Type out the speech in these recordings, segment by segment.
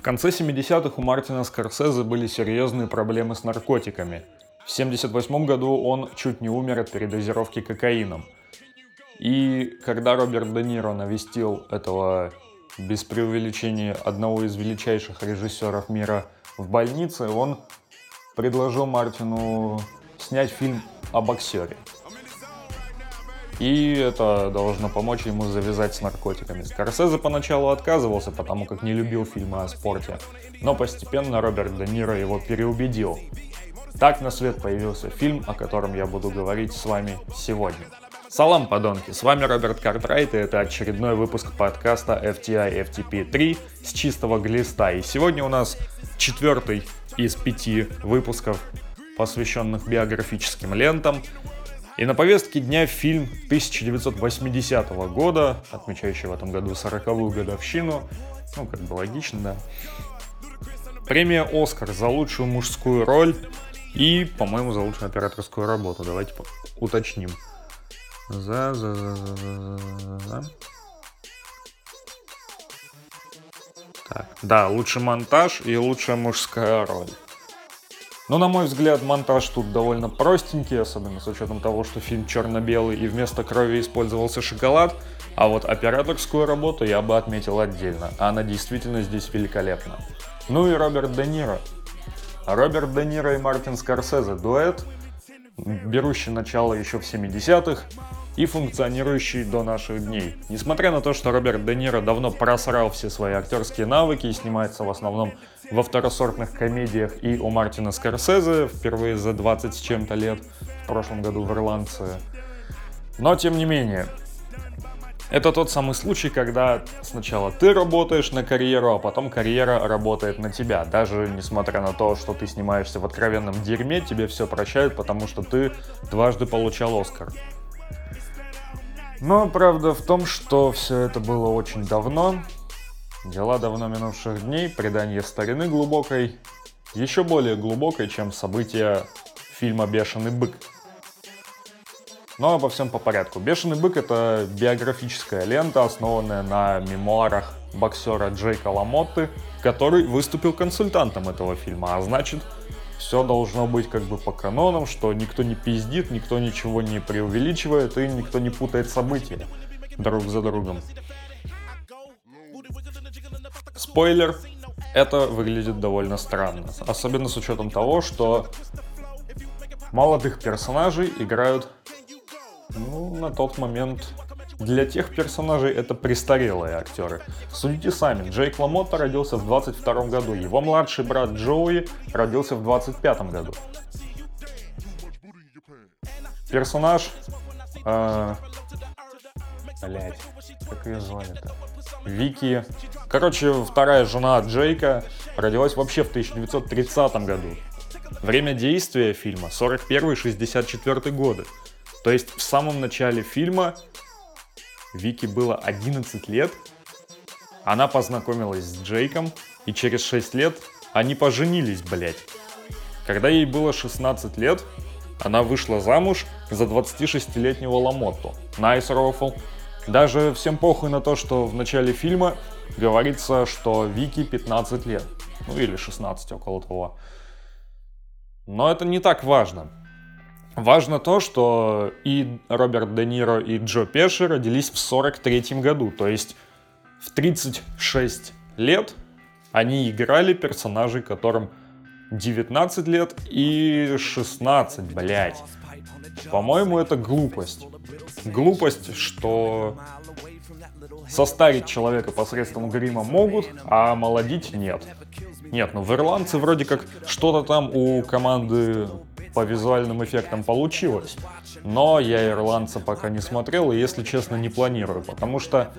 В конце 70-х у Мартина Скорсезе были серьезные проблемы с наркотиками. В 78 году он чуть не умер от передозировки кокаином. И когда Роберт Де Ниро навестил этого, без преувеличения, одного из величайших режиссеров мира в больнице, он предложил Мартину снять фильм о боксере. И это должно помочь ему завязать с наркотиками. Скорсезе поначалу отказывался, потому как не любил фильмы о спорте. Но постепенно Роберт Де Ниро его переубедил. Так на свет появился фильм, о котором я буду говорить с вами сегодня. Салам, подонки! С вами Роберт Картрайт, и это очередной выпуск подкаста FTI FTP 3 с чистого глиста. И сегодня у нас четвертый из пяти выпусков, посвященных биографическим лентам. И на повестке дня фильм 1980 года, отмечающий в этом году 40-ю годовщину. Ну, как бы логично, да. Премия «Оскар» за лучшую мужскую роль и, по-моему, за лучшую операторскую работу. Давайте уточним. За, за, за, за, за, за. Так, да, лучший монтаж и лучшая мужская роль. Но, на мой взгляд, монтаж тут довольно простенький, особенно с учетом того, что фильм черно-белый и вместо крови использовался шоколад. А вот операторскую работу я бы отметил отдельно. Она действительно здесь великолепна. Ну и Роберт Де Ниро. Роберт Де Ниро и Мартин Скорсезе дуэт, берущий начало еще в 70-х и функционирующий до наших дней. Несмотря на то, что Роберт Де Ниро давно просрал все свои актерские навыки и снимается в основном во второсортных комедиях и у Мартина Скорсезе впервые за 20 с чем-то лет, в прошлом году в Ирландце. Но тем не менее, это тот самый случай, когда сначала ты работаешь на карьеру, а потом карьера работает на тебя. Даже несмотря на то, что ты снимаешься в откровенном дерьме, тебе все прощают, потому что ты дважды получал Оскар. Но правда в том, что все это было очень давно, Дела давно минувших дней, предание старины глубокой, еще более глубокой, чем события фильма «Бешеный бык». Но обо всем по порядку. «Бешеный бык» — это биографическая лента, основанная на мемуарах боксера Джейка Ламотты, который выступил консультантом этого фильма, а значит, все должно быть как бы по канонам, что никто не пиздит, никто ничего не преувеличивает и никто не путает события друг за другом. Спойлер, это выглядит довольно странно. Особенно с учетом того, что молодых персонажей играют ну, на тот момент для тех персонажей это престарелые актеры. Судите сами, Джейк Ламотта родился в 22 году, его младший брат Джоуи родился в 25 году. Персонаж... Э, блять, как ее звали-то? Вики. Короче, вторая жена Джейка родилась вообще в 1930 году. Время действия фильма 41-64 годы. То есть в самом начале фильма Вики было 11 лет, она познакомилась с Джейком, и через 6 лет они поженились, блять. Когда ей было 16 лет, она вышла замуж за 26-летнего Ламотту. Nice Рофл. Даже всем похуй на то, что в начале фильма говорится, что Вики 15 лет. Ну или 16, около того. Но это не так важно. Важно то, что и Роберт Де Ниро, и Джо Пеши родились в 43 году. То есть в 36 лет они играли персонажей, которым 19 лет и 16, блядь. По-моему, это глупость. Глупость, что состарить человека посредством грима могут, а молодить нет. Нет, ну в ирландце вроде как что-то там у команды по визуальным эффектам получилось. Но я ирландца пока не смотрел и, если честно, не планирую, потому что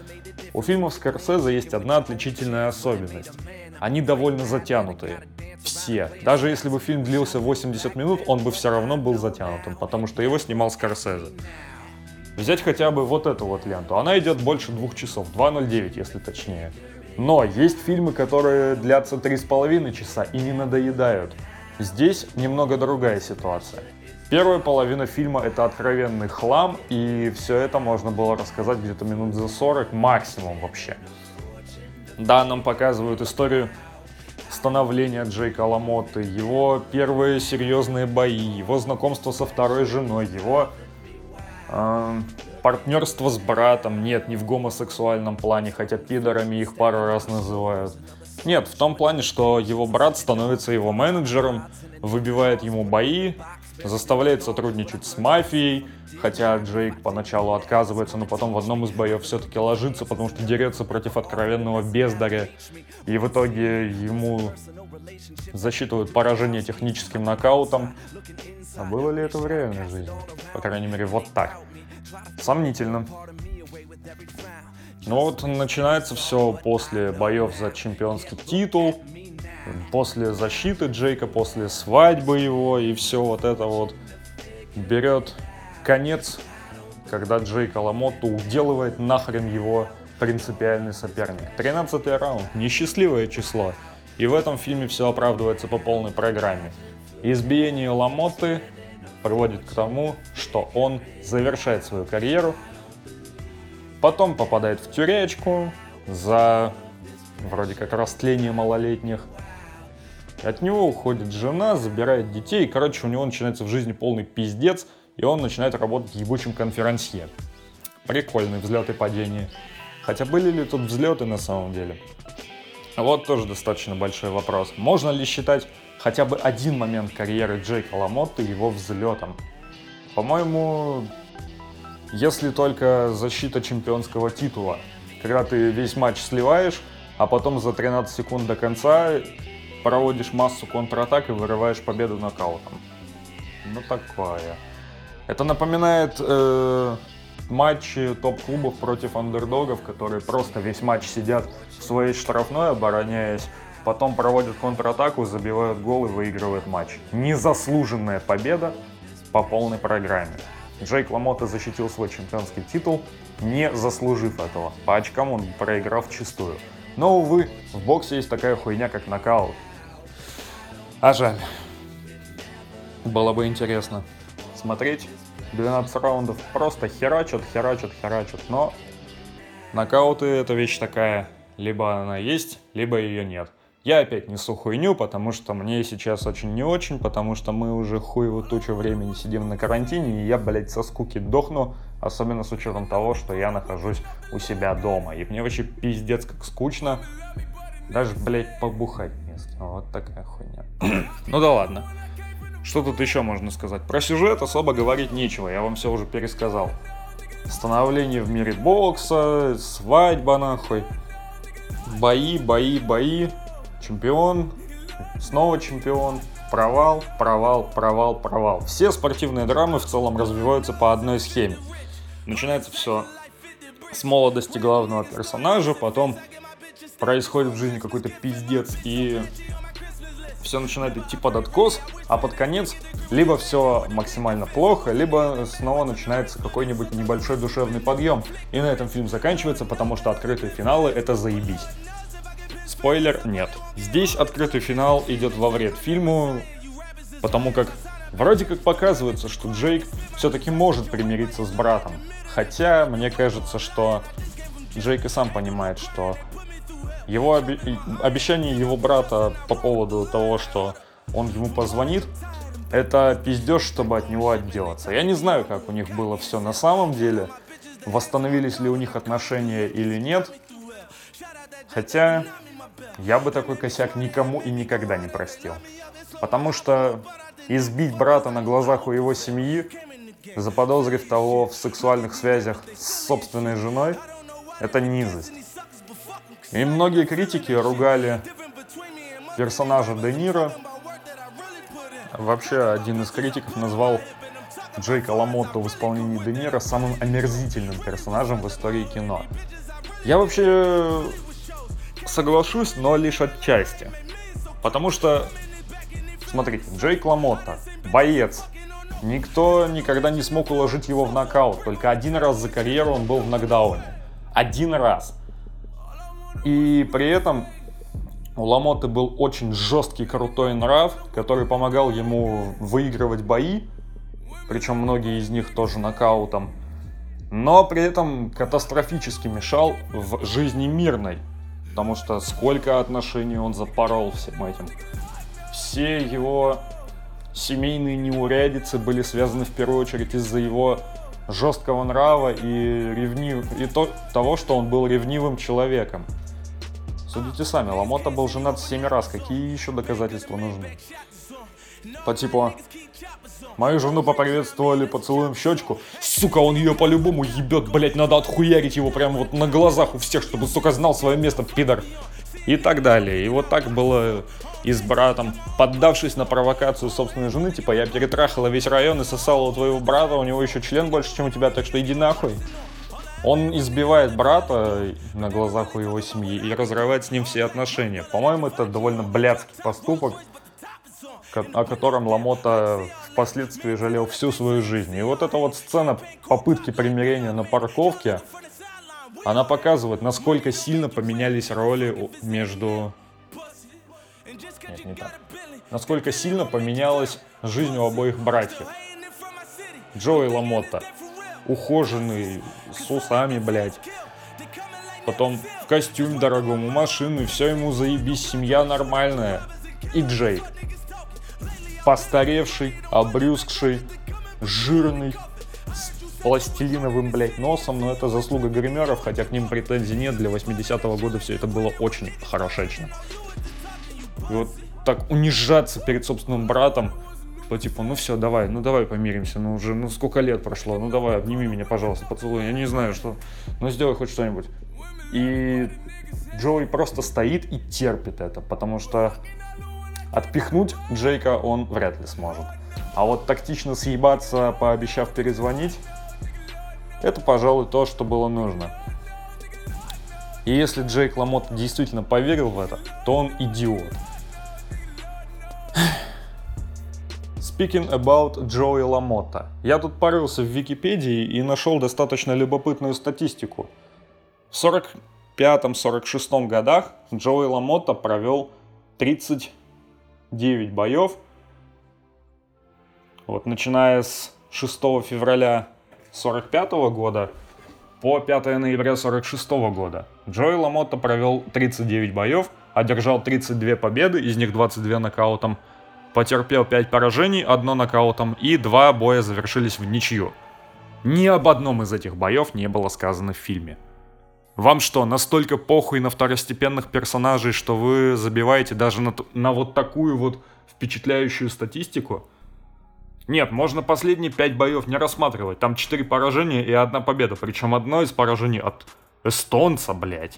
у фильмов Скорсезе есть одна отличительная особенность. Они довольно затянутые все. Даже если бы фильм длился 80 минут, он бы все равно был затянутым, потому что его снимал Скорсезе. Взять хотя бы вот эту вот ленту. Она идет больше двух часов, 2.09, если точнее. Но есть фильмы, которые длятся 3,5 часа и не надоедают. Здесь немного другая ситуация. Первая половина фильма это откровенный хлам, и все это можно было рассказать где-то минут за 40 максимум вообще. Да, нам показывают историю становления Джейка Ламотты, его первые серьезные бои, его знакомство со второй женой, его партнерство с братом, нет, не в гомосексуальном плане, хотя пидорами их пару раз называют. Нет, в том плане, что его брат становится его менеджером, выбивает ему бои, заставляет сотрудничать с мафией, хотя Джейк поначалу отказывается, но потом в одном из боев все-таки ложится, потому что дерется против откровенного бездаря, и в итоге ему засчитывают поражение техническим нокаутом. А было ли это в реальной жизни? По крайней мере, вот так. Сомнительно. Ну вот начинается все после боев за чемпионский титул, после защиты Джейка, после свадьбы его, и все вот это вот берет конец, когда Джейк Аламотто уделывает нахрен его принципиальный соперник. 13 раунд, несчастливое число. И в этом фильме все оправдывается по полной программе. Избиение Ламотты приводит к тому, что он завершает свою карьеру, потом попадает в тюрячку за вроде как растление малолетних, от него уходит жена, забирает детей, и, короче, у него начинается в жизни полный пиздец, и он начинает работать ебучим конферансье. Прикольный взлет и падение. Хотя были ли тут взлеты на самом деле? Вот тоже достаточно большой вопрос. Можно ли считать хотя бы один момент карьеры Джейка Ламотта его взлетом? По-моему, если только защита чемпионского титула. Когда ты весь матч сливаешь, а потом за 13 секунд до конца проводишь массу контратак и вырываешь победу нокаутом. Ну такое. Это напоминает э, матчи топ-клубов против андердогов, которые просто весь матч сидят в своей штрафной, обороняясь, потом проводят контратаку, забивают гол и выигрывают матч. Незаслуженная победа по полной программе. Джейк Ламота защитил свой чемпионский титул, не заслужив этого. По очкам он проиграл в чистую. Но, увы, в боксе есть такая хуйня, как нокаут. А жаль. Было бы интересно смотреть. 12 раундов просто херачат, херачат, херачат. Но нокауты это вещь такая. Либо она есть, либо ее нет. Я опять несу хуйню, потому что мне сейчас очень не очень, потому что мы уже хуево тучу времени сидим на карантине, и я, блядь, со скуки дохну, особенно с учетом того, что я нахожусь у себя дома. И мне вообще пиздец как скучно. Даже, блядь, побухать не с кем. Вот такая хуйня. ну да ладно. Что тут еще можно сказать? Про сюжет особо говорить нечего, я вам все уже пересказал. Становление в мире бокса, свадьба нахуй. Бои, бои, бои. Чемпион, снова чемпион, провал, провал, провал, провал. Все спортивные драмы в целом развиваются по одной схеме. Начинается все с молодости главного персонажа, потом происходит в жизни какой-то пиздец, и все начинает идти под откос, а под конец либо все максимально плохо, либо снова начинается какой-нибудь небольшой душевный подъем. И на этом фильм заканчивается, потому что открытые финалы это заебись. Спойлер, нет. Здесь открытый финал идет во вред фильму, потому как вроде как показывается, что Джейк все-таки может примириться с братом. Хотя мне кажется, что Джейк и сам понимает, что его оби- обещание его брата по поводу того, что он ему позвонит, это пиздеж, чтобы от него отделаться. Я не знаю, как у них было все на самом деле, восстановились ли у них отношения или нет. Хотя я бы такой косяк никому и никогда не простил. Потому что избить брата на глазах у его семьи, заподозрив того в сексуальных связях с собственной женой, это низость. И многие критики ругали персонажа Де Ниро. Вообще, один из критиков назвал Джейка Ламотто в исполнении Де Ниро самым омерзительным персонажем в истории кино. Я вообще соглашусь, но лишь отчасти. Потому что, смотрите, Джейк Ламотто, боец. Никто никогда не смог уложить его в нокаут. Только один раз за карьеру он был в нокдауне. Один раз. И при этом у Ламоты был очень жесткий, крутой нрав, который помогал ему выигрывать бои, причем многие из них тоже нокаутом, но при этом катастрофически мешал в жизни мирной. Потому что сколько отношений он запорол всем этим. Все его семейные неурядицы были связаны в первую очередь из-за его жесткого нрава и, ревнив... и то... того, что он был ревнивым человеком. Судите сами, Ламота был женат семь раз, какие еще доказательства нужны? По типу, мою жену поприветствовали поцелуем в щечку, сука, он ее по-любому ебет, блять, надо отхуярить его прямо вот на глазах у всех, чтобы, сука, знал свое место, пидор. И так далее. И вот так было и с братом, поддавшись на провокацию собственной жены, типа, я перетрахала весь район и сосала у твоего брата, у него еще член больше, чем у тебя, так что иди нахуй. Он избивает брата на глазах у его семьи и разрывает с ним все отношения. По-моему, это довольно блядский поступок, о котором Ламота впоследствии жалел всю свою жизнь. И вот эта вот сцена попытки примирения на парковке, она показывает, насколько сильно поменялись роли между нет, не так. Насколько сильно поменялась жизнь у обоих братьев. Джои Ламотта. Ухоженный, с усами, блядь. Потом в костюм дорогому, машину, все ему заебись, семья нормальная. И Джей. Постаревший, обрюзгший, жирный, с пластилиновым, блядь, носом, но это заслуга гримеров, хотя к ним претензий нет, для 80-го года все это было очень хорошечно. И вот так унижаться перед собственным братом, что типа, ну все, давай, ну давай помиримся, ну уже, ну сколько лет прошло, ну давай, обними меня, пожалуйста, поцелуй, я не знаю, что, ну сделай хоть что-нибудь. И Джоуи просто стоит и терпит это, потому что отпихнуть Джейка он вряд ли сможет. А вот тактично съебаться, пообещав перезвонить, это, пожалуй, то, что было нужно. И если Джейк Ламот действительно поверил в это, то он идиот. Speaking about Джои Ламота. Я тут парился в Википедии и нашел достаточно любопытную статистику. В 45-46 годах Джои Ламота провел 39 боев. Вот, начиная с 6 февраля 45 года по 5 ноября 46 года. Джои Ламота провел 39 боев, одержал 32 победы, из них 22 нокаутом – потерпел 5 поражений, одно нокаутом, и два боя завершились в ничью. Ни об одном из этих боев не было сказано в фильме. Вам что, настолько похуй на второстепенных персонажей, что вы забиваете даже на, на вот такую вот впечатляющую статистику? Нет, можно последние 5 боев не рассматривать. Там 4 поражения и одна победа. Причем одно из поражений от эстонца, блядь.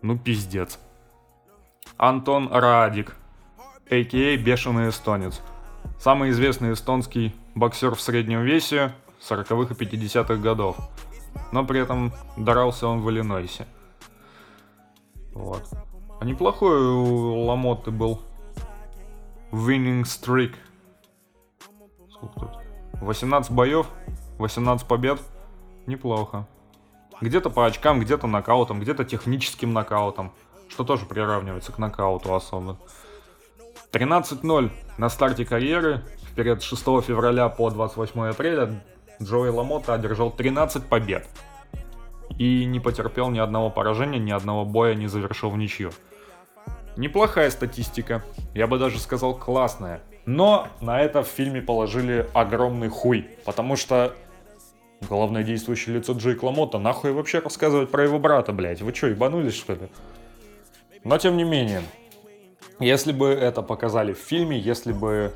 Ну пиздец. Антон Радик, а.к.а. Бешеный эстонец. Самый известный эстонский боксер в среднем весе 40-х и 50-х годов. Но при этом дрался он в Иллинойсе. Вот. А неплохой у Ламоты был winning streak. Сколько тут? 18 боев, 18 побед. Неплохо. Где-то по очкам, где-то нокаутом, где-то техническим нокаутом. Что тоже приравнивается к нокауту особо. 13-0 на старте карьеры. В период 6 февраля по 28 апреля Джои Ламота одержал 13 побед. И не потерпел ни одного поражения, ни одного боя не завершил в ничью. Неплохая статистика, я бы даже сказал классная. Но на это в фильме положили огромный хуй, потому что главное действующее лицо Джейк Ламота нахуй вообще рассказывать про его брата, блять. Вы что, ебанулись что ли? Но тем не менее, если бы это показали в фильме, если бы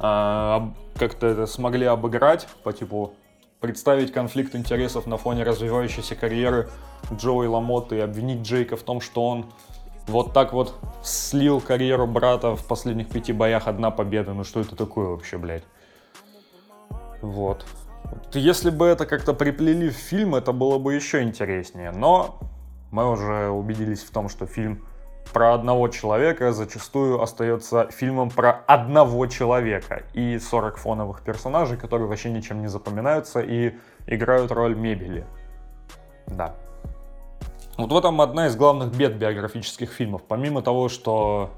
э, как-то это смогли обыграть по типу представить конфликт интересов на фоне развивающейся карьеры Джоуи Ламотта и обвинить Джейка в том, что он вот так вот слил карьеру брата в последних пяти боях одна победа. Ну что это такое вообще, блядь? Вот. Если бы это как-то приплели в фильм, это было бы еще интереснее. Но мы уже убедились в том, что фильм про одного человека зачастую остается фильмом про одного человека и 40 фоновых персонажей, которые вообще ничем не запоминаются и играют роль мебели. Да. Вот в этом одна из главных бед биографических фильмов. Помимо того, что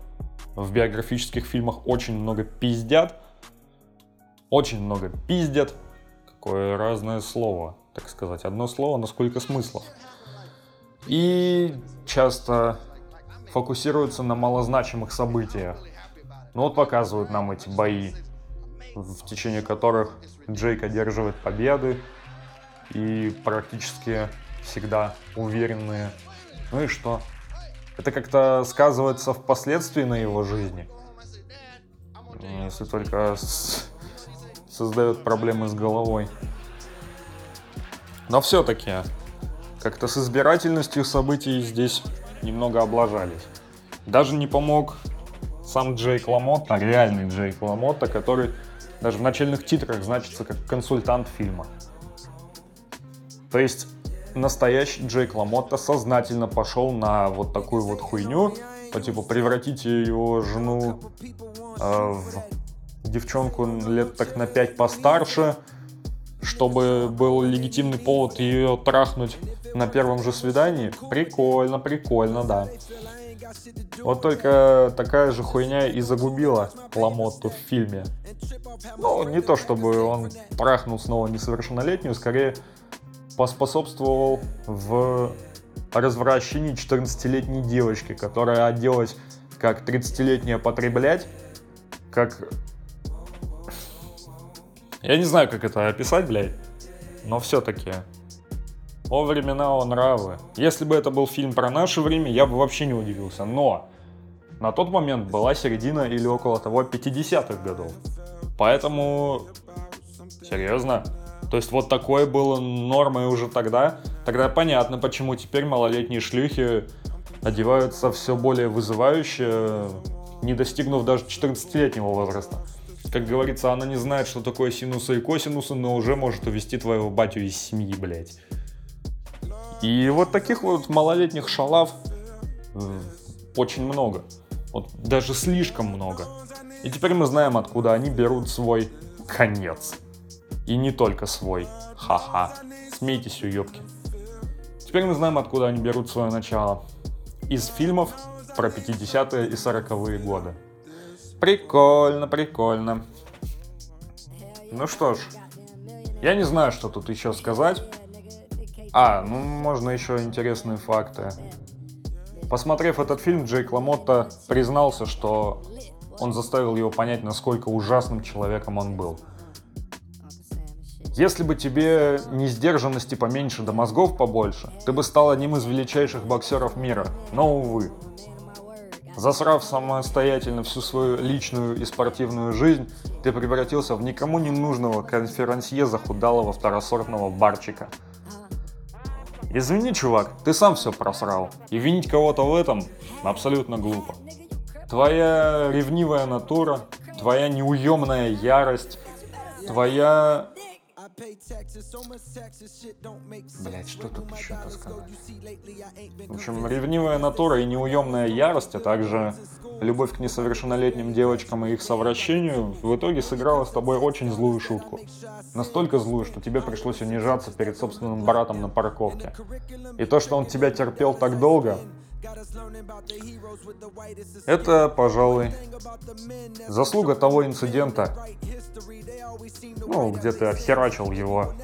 в биографических фильмах очень много пиздят, очень много пиздят, какое разное слово, так сказать, одно слово, но сколько смыслов. И часто фокусируются на малозначимых событиях. Ну вот показывают нам эти бои, в течение которых Джейк одерживает победы и практически всегда уверенные. Ну и что? Это как-то сказывается впоследствии на его жизни. Если только создает проблемы с головой. Но все-таки как-то с избирательностью событий здесь немного облажались. Даже не помог сам Джейк Ламотта, реальный Джейк Ламотта, который даже в начальных титрах значится как консультант фильма. То есть настоящий Джейк Ламотта сознательно пошел на вот такую вот хуйню, по типу превратите его жену э, в девчонку лет так на 5 постарше, чтобы был легитимный повод ее трахнуть на первом же свидании. Прикольно, прикольно, да. Вот только такая же хуйня и загубила Ламотту в фильме. Ну, не то чтобы он трахнул снова несовершеннолетнюю, скорее поспособствовал в развращении 14-летней девочки, которая оделась как 30-летняя потреблять, как... Я не знаю, как это описать, блядь, но все-таки о времена, о нравы. Если бы это был фильм про наше время, я бы вообще не удивился. Но на тот момент была середина или около того 50-х годов. Поэтому, серьезно, то есть вот такое было нормой уже тогда. Тогда понятно, почему теперь малолетние шлюхи одеваются все более вызывающе, не достигнув даже 14-летнего возраста. Как говорится, она не знает, что такое синусы и косинусы, но уже может увести твоего батю из семьи, блядь. И вот таких вот малолетних шалав э, очень много. Вот даже слишком много. И теперь мы знаем, откуда они берут свой конец. И не только свой. Ха-ха. Смейтесь, уёбки. Теперь мы знаем, откуда они берут свое начало. Из фильмов про 50-е и 40-е годы. Прикольно, прикольно. Ну что ж, я не знаю, что тут еще сказать. А, ну можно еще интересные факты. Посмотрев этот фильм, Джейк Ламотта признался, что он заставил его понять, насколько ужасным человеком он был. Если бы тебе не сдержанности поменьше, да мозгов побольше, ты бы стал одним из величайших боксеров мира. Но, увы. Засрав самостоятельно всю свою личную и спортивную жизнь, ты превратился в никому не нужного конферансье захудалого второсортного барчика – Извини, чувак, ты сам все просрал. И винить кого-то в этом абсолютно глупо. Твоя ревнивая натура, твоя неуемная ярость, твоя Блять, что тут еще-то сказать? В общем, ревнивая натура и неуемная ярость, а также любовь к несовершеннолетним девочкам и их совращению в итоге сыграла с тобой очень злую шутку. Настолько злую, что тебе пришлось унижаться перед собственным братом на парковке. И то, что он тебя терпел так долго, это, пожалуй, заслуга того инцидента, ну, где ты отхерачил его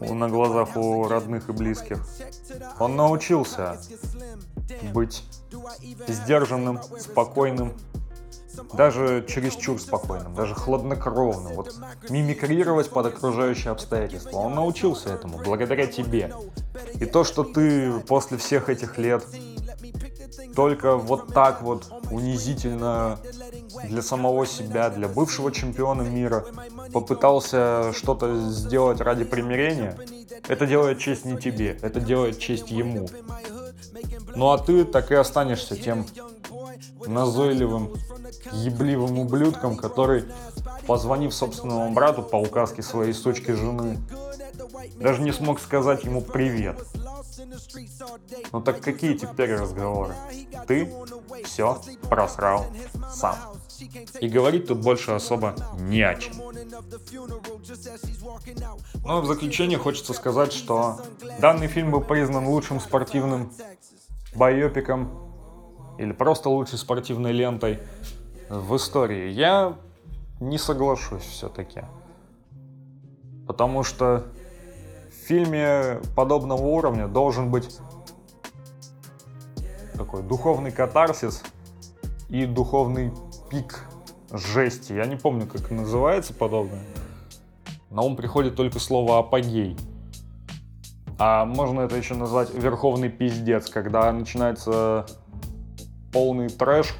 на глазах у родных и близких. Он научился быть сдержанным, спокойным, даже чересчур спокойным, даже хладнокровным, вот мимикрировать под окружающие обстоятельства. Он научился этому благодаря тебе. И то, что ты после всех этих лет только вот так вот унизительно для самого себя, для бывшего чемпиона мира попытался что-то сделать ради примирения, это делает честь не тебе, это делает честь ему. Ну а ты так и останешься тем назойливым, ебливым ублюдком, который, позвонив собственному брату по указке своей сучки жены, даже не смог сказать ему привет. Ну так какие теперь разговоры? Ты все просрал сам. И говорить тут больше особо не о чем. Но в заключение хочется сказать, что данный фильм был признан лучшим спортивным байопиком или просто лучшей спортивной лентой в истории. Я не соглашусь все-таки. Потому что в фильме подобного уровня должен быть такой духовный катарсис и духовный пик жести. Я не помню, как называется подобное. На ум приходит только слово апогей. А можно это еще назвать верховный пиздец, когда начинается полный трэш,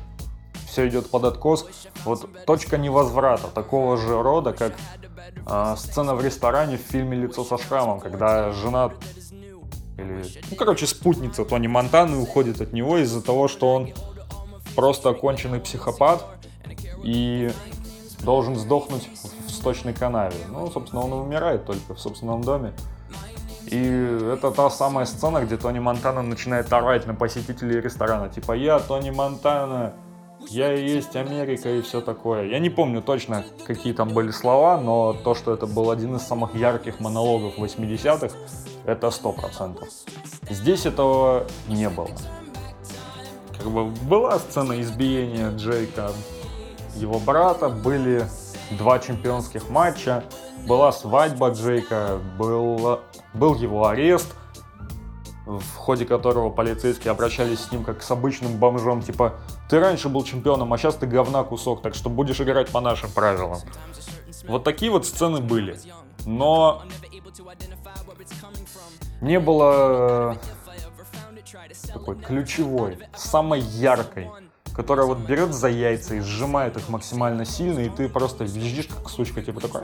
все идет под откос. Вот точка невозврата такого же рода, как э, сцена в ресторане в фильме «Лицо со шрамом», когда жена или, ну, короче, спутница Тони Монтаны уходит от него из-за того, что он просто оконченный психопат и должен сдохнуть в сточной канаве. Ну, собственно, он и умирает только в собственном доме. И это та самая сцена, где Тони Монтана начинает орать на посетителей ресторана. Типа, я Тони Монтана, я и есть Америка и все такое. Я не помню точно, какие там были слова, но то, что это был один из самых ярких монологов 80-х, это 100%. Здесь этого не было. Как бы была сцена избиения Джейка, его брата, были два чемпионских матча, была свадьба Джейка, был, был его арест, в ходе которого полицейские обращались с ним как с обычным бомжом, типа, ты раньше был чемпионом, а сейчас ты говна кусок, так что будешь играть по нашим правилам. Вот такие вот сцены были. Но не было такой ключевой, самой яркой которая вот берет за яйца и сжимает их максимально сильно, и ты просто визжишь как сучка, типа такой.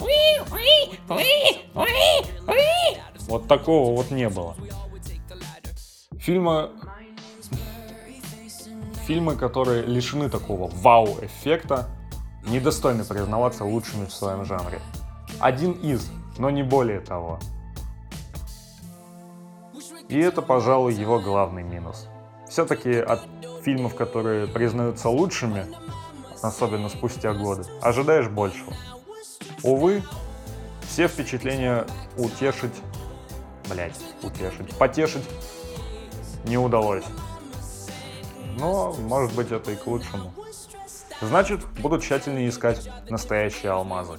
Вот такого вот не было. Фильмы, фильмы, которые лишены такого вау-эффекта, недостойны признаваться лучшими в своем жанре. Один из, но не более того. И это, пожалуй, его главный минус. Все-таки от фильмов, которые признаются лучшими, особенно спустя годы, ожидаешь большего. Увы, все впечатления утешить, блять, утешить, потешить не удалось. Но, может быть, это и к лучшему. Значит, буду тщательнее искать настоящие алмазы.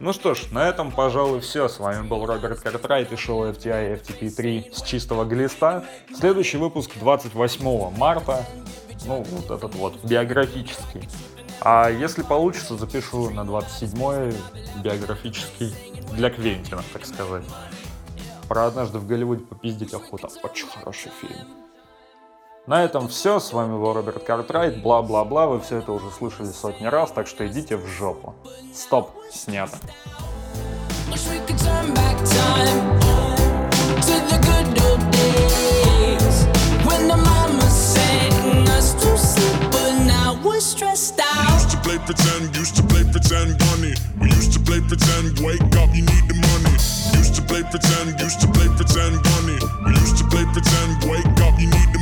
Ну что ж, на этом, пожалуй, все. С вами был Роберт Картрайт и шоу FTI FTP3 с чистого глиста. Следующий выпуск 28 марта. Ну, вот этот вот, биографический. А если получится, запишу на 27-й биографический для Квентина, так сказать. Про однажды в Голливуде попиздить охота. Очень хороший фильм. На этом все. С вами был Роберт Картрайт. Бла-бла-бла. Вы все это уже слышали сотни раз, так что идите в жопу. Стоп. Снято. Stressed out. Used to play pretend, used to play pretend, bunny. We used to play pretend, wake up, you need the money. Used to play pretend, used to play pretend, bunny. We used to play pretend, wake up, you need the money